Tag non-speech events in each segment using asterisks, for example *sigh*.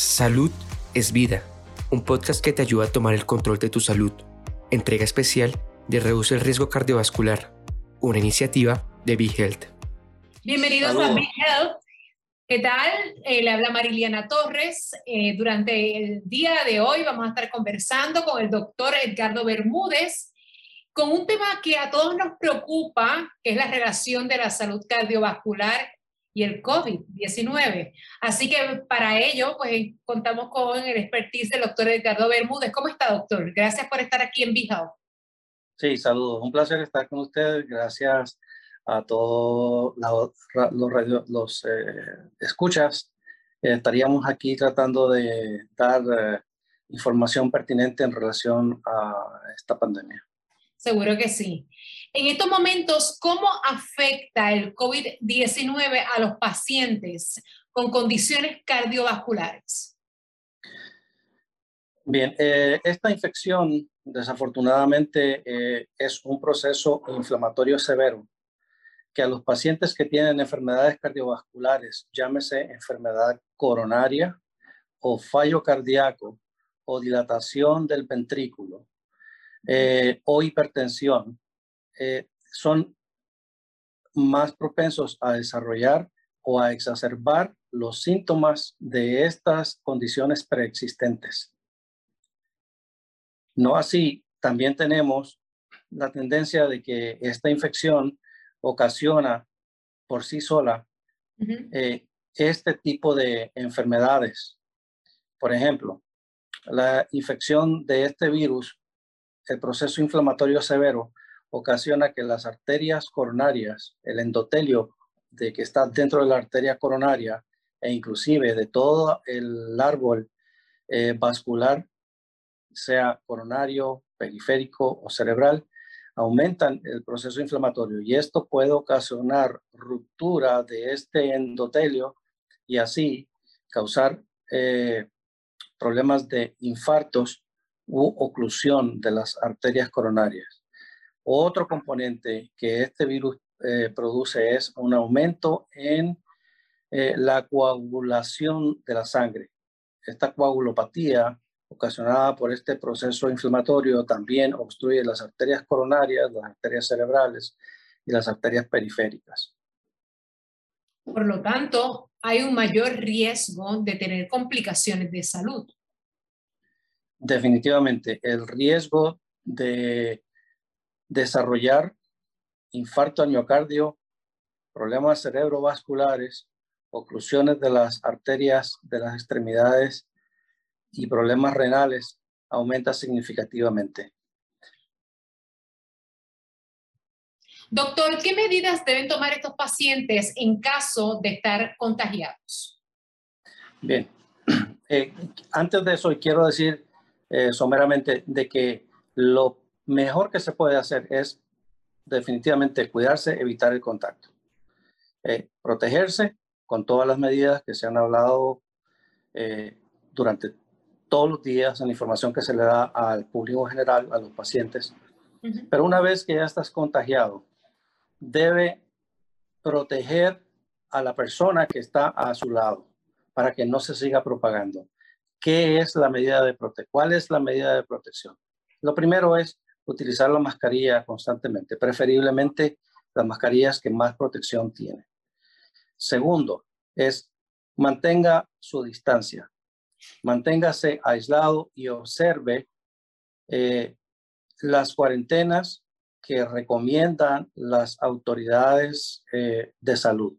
Salud es vida, un podcast que te ayuda a tomar el control de tu salud. Entrega especial de Reduce el Riesgo Cardiovascular, una iniciativa de Big Health. Bienvenidos a Big Health. ¿Qué tal? Eh, le habla Mariliana Torres. Eh, durante el día de hoy vamos a estar conversando con el doctor Edgardo Bermúdez con un tema que a todos nos preocupa, que es la relación de la salud cardiovascular y el COVID-19. Así que para ello, pues contamos con el expertise del doctor Edgardo Bermúdez. ¿Cómo está, doctor? Gracias por estar aquí en Bijao. Sí, saludos. Un placer estar con ustedes. Gracias a todos los, los eh, escuchas. Eh, estaríamos aquí tratando de dar eh, información pertinente en relación a esta pandemia. Seguro que sí. En estos momentos, ¿cómo afecta el COVID-19 a los pacientes con condiciones cardiovasculares? Bien, eh, esta infección desafortunadamente eh, es un proceso inflamatorio severo que a los pacientes que tienen enfermedades cardiovasculares, llámese enfermedad coronaria o fallo cardíaco o dilatación del ventrículo eh, o hipertensión, eh, son más propensos a desarrollar o a exacerbar los síntomas de estas condiciones preexistentes. No así, también tenemos la tendencia de que esta infección ocasiona por sí sola eh, este tipo de enfermedades. Por ejemplo, la infección de este virus, el proceso inflamatorio severo, ocasiona que las arterias coronarias, el endotelio de que está dentro de la arteria coronaria e inclusive de todo el árbol eh, vascular, sea coronario, periférico o cerebral, aumentan el proceso inflamatorio. Y esto puede ocasionar ruptura de este endotelio y así causar eh, problemas de infartos u oclusión de las arterias coronarias. Otro componente que este virus eh, produce es un aumento en eh, la coagulación de la sangre. Esta coagulopatía ocasionada por este proceso inflamatorio también obstruye las arterias coronarias, las arterias cerebrales y las arterias periféricas. Por lo tanto, hay un mayor riesgo de tener complicaciones de salud. Definitivamente, el riesgo de desarrollar infarto al miocardio, problemas cerebrovasculares, oclusiones de las arterias de las extremidades y problemas renales aumenta significativamente. Doctor, ¿qué medidas deben tomar estos pacientes en caso de estar contagiados? Bien, *clears throat* eh, antes de eso quiero decir eh, someramente de que lo mejor que se puede hacer es definitivamente cuidarse, evitar el contacto. Eh, protegerse con todas las medidas que se han hablado eh, durante todos los días en la información que se le da al público general, a los pacientes. Pero una vez que ya estás contagiado, debe proteger a la persona que está a su lado para que no se siga propagando. ¿Qué es la medida de protección? ¿Cuál es la medida de protección? Lo primero es utilizar la mascarilla constantemente, preferiblemente las mascarillas que más protección tienen. Segundo, es mantenga su distancia, manténgase aislado y observe eh, las cuarentenas que recomiendan las autoridades eh, de salud.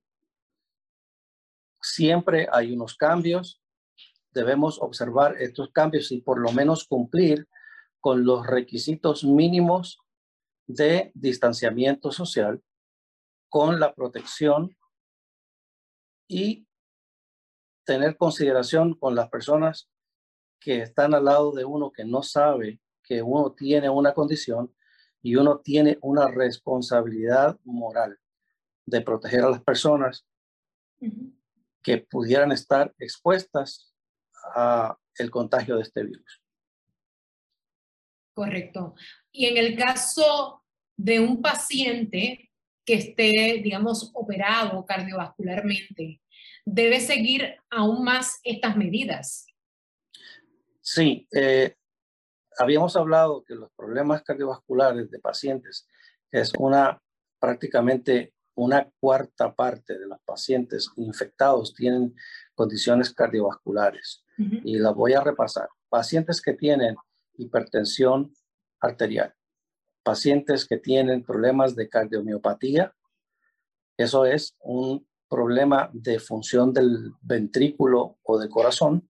Siempre hay unos cambios, debemos observar estos cambios y por lo menos cumplir con los requisitos mínimos de distanciamiento social, con la protección y tener consideración con las personas que están al lado de uno que no sabe que uno tiene una condición y uno tiene una responsabilidad moral de proteger a las personas que pudieran estar expuestas a el contagio de este virus. Correcto. Y en el caso de un paciente que esté, digamos, operado cardiovascularmente, debe seguir aún más estas medidas. Sí, habíamos hablado que los problemas cardiovasculares de pacientes es una prácticamente una cuarta parte de los pacientes infectados tienen condiciones cardiovasculares. Y las voy a repasar. Pacientes que tienen hipertensión arterial, pacientes que tienen problemas de cardiomiopatía, eso es un problema de función del ventrículo o del corazón,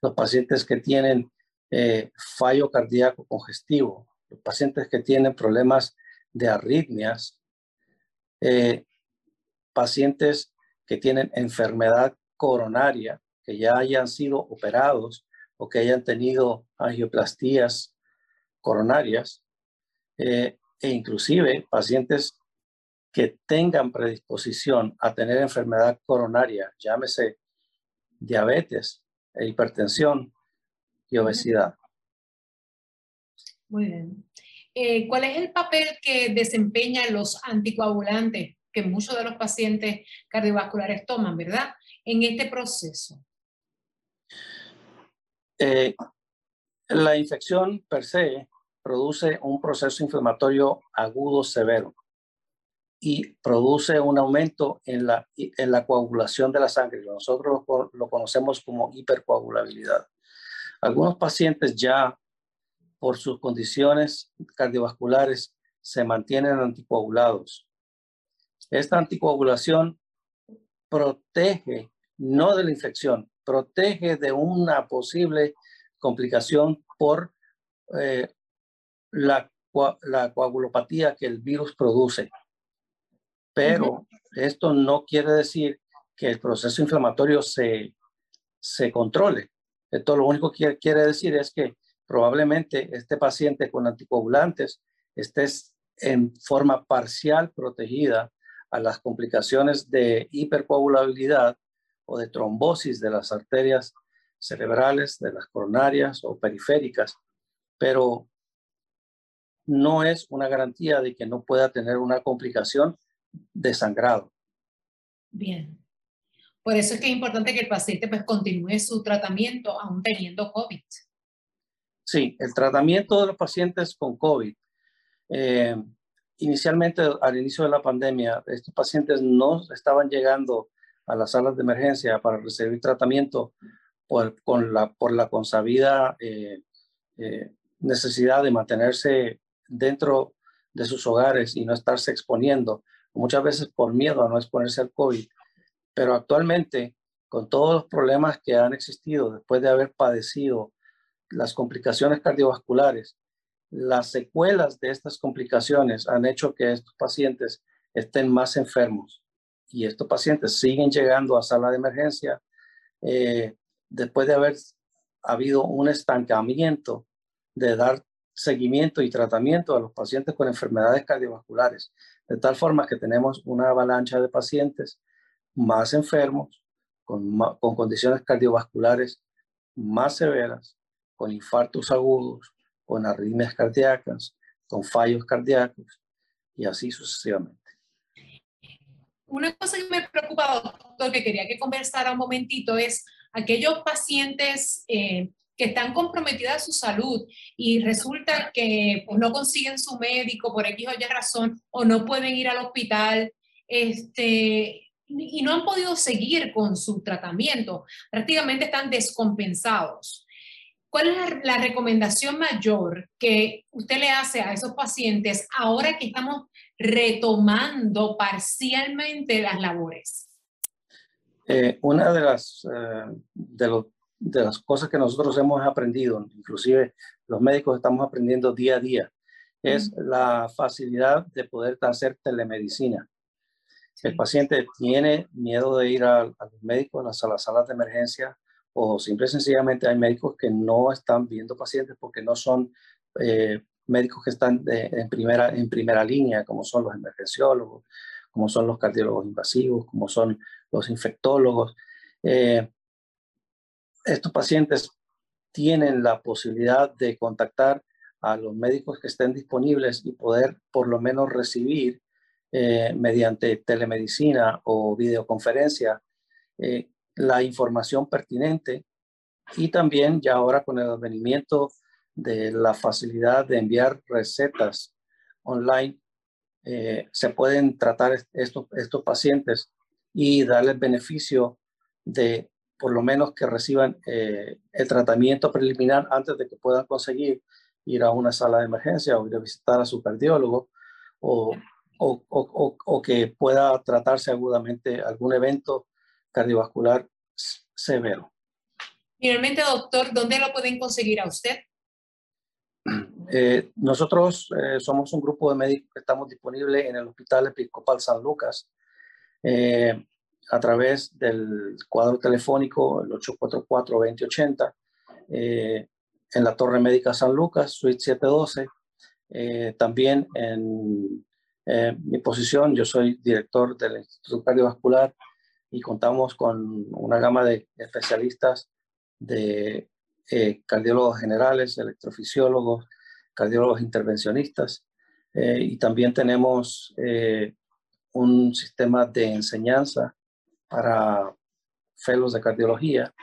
los pacientes que tienen eh, fallo cardíaco congestivo, los pacientes que tienen problemas de arritmias, eh, pacientes que tienen enfermedad coronaria, que ya hayan sido operados o que hayan tenido angioplastías coronarias, eh, e inclusive pacientes que tengan predisposición a tener enfermedad coronaria, llámese diabetes, e hipertensión y obesidad. Muy bien. Eh, ¿Cuál es el papel que desempeñan los anticoagulantes que muchos de los pacientes cardiovasculares toman, verdad? En este proceso. Eh, la infección per se produce un proceso inflamatorio agudo severo y produce un aumento en la, en la coagulación de la sangre. Nosotros lo, lo conocemos como hipercoagulabilidad. Algunos pacientes ya por sus condiciones cardiovasculares se mantienen anticoagulados. Esta anticoagulación protege no de la infección, protege de una posible complicación por eh, la, la, coagulopatía que el virus produce. Pero esto no quiere decir que el proceso inflamatorio se, se controle. Esto lo único que quiere decir es que probablemente este paciente con anticoagulantes esté en forma parcial protegida a las complicaciones de hipercoagulabilidad o de trombosis de las arterias cerebrales, de las coronarias o periféricas, pero no es una garantía de que no pueda tener una complicación de sangrado. Bien. Por eso es que es importante que el paciente pues continúe su tratamiento aún teniendo COVID. Sí, el tratamiento de los pacientes con COVID. Eh, inicialmente, al inicio de la pandemia, estos pacientes no estaban llegando a las salas de emergencia para recibir tratamiento por, con la, por la consabida eh, eh, necesidad de mantenerse dentro de sus hogares y no estarse exponiendo, muchas veces por miedo a no exponerse al COVID. Pero actualmente, con todos los problemas que han existido después de haber padecido las complicaciones cardiovasculares, las secuelas de estas complicaciones han hecho que estos pacientes estén más enfermos. Y estos pacientes siguen llegando a sala de emergencia eh, después de haber habido un estancamiento de dar seguimiento y tratamiento a los pacientes con enfermedades cardiovasculares, de tal forma que tenemos una avalancha de pacientes más enfermos, con, con condiciones cardiovasculares más severas, con infartos agudos, con arritmias cardíacas, con fallos cardíacos y así sucesivamente. Una cosa que me preocupa, doctor, que quería que conversara un momentito es aquellos pacientes eh, que están comprometidos su salud y resulta que pues, no consiguen su médico por X o Y razón o no pueden ir al hospital este, y no han podido seguir con su tratamiento, prácticamente están descompensados. ¿Cuál es la, recomendación mayor que usted le hace a esos pacientes ahora que estamos retomando parcialmente las labores? Eh, una de las, eh, de, de, las cosas que nosotros hemos aprendido, inclusive los médicos estamos aprendiendo día a día, es la facilidad de poder hacer telemedicina. El paciente tiene miedo de ir a, a los médicos, a las salas de emergencia, o simple y sencillamente hay médicos que no están viendo pacientes porque no son eh, médicos que están en, primera, en primera línea, como son los emergenciólogos, como son los cardiólogos invasivos, como son los infectólogos. Eh, estos pacientes tienen la posibilidad de contactar a los médicos que estén disponibles y poder por lo menos recibir eh, mediante telemedicina o videoconferencia la información pertinente y también ya ahora con el advenimiento de la facilidad de enviar recetas online, eh, se pueden tratar estos, estos pacientes y darles beneficio de por lo menos que reciban eh, el tratamiento preliminar antes de que puedan conseguir ir a una sala de emergencia o ir a visitar a su cardiólogo o, o, o, o que pueda tratarse agudamente algún evento cardiovascular severo. Finalmente, doctor, ¿dónde lo pueden conseguir a usted? *clears throat* Eh, nosotros eh, somos un grupo de médicos que estamos disponibles en el Hospital Episcopal San Lucas eh, a través del cuadro telefónico, el 844-2080, en la Torre Médica San Lucas, Suite 712. también en mi posición, yo soy director del Instituto Cardiovascular y contamos con una gama de especialistas de eh, cardiólogos generales, electrofisiólogos, cardiólogos intervencionistas eh, y también tenemos eh, un sistema de enseñanza para fellows de cardiología.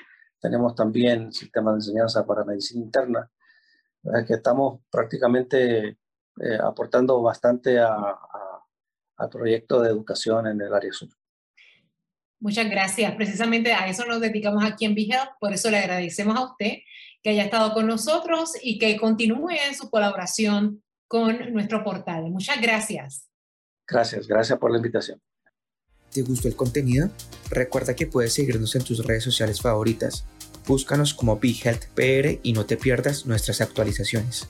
Tenemos también sistema de enseñanza para medicina interna, que estamos prácticamente aportando bastante al proyecto de educación en el área sur. Muchas gracias. Precisamente a eso nos dedicamos aquí en BeHealth, por eso le agradecemos a usted que haya estado con nosotros y que continúe en su colaboración con nuestro portal. Muchas gracias. Gracias, gracias por la invitación. ¿Te gustó el contenido? Recuerda que puedes seguirnos en tus redes sociales favoritas. Búscanos como BeHealthPR y no te pierdas nuestras actualizaciones.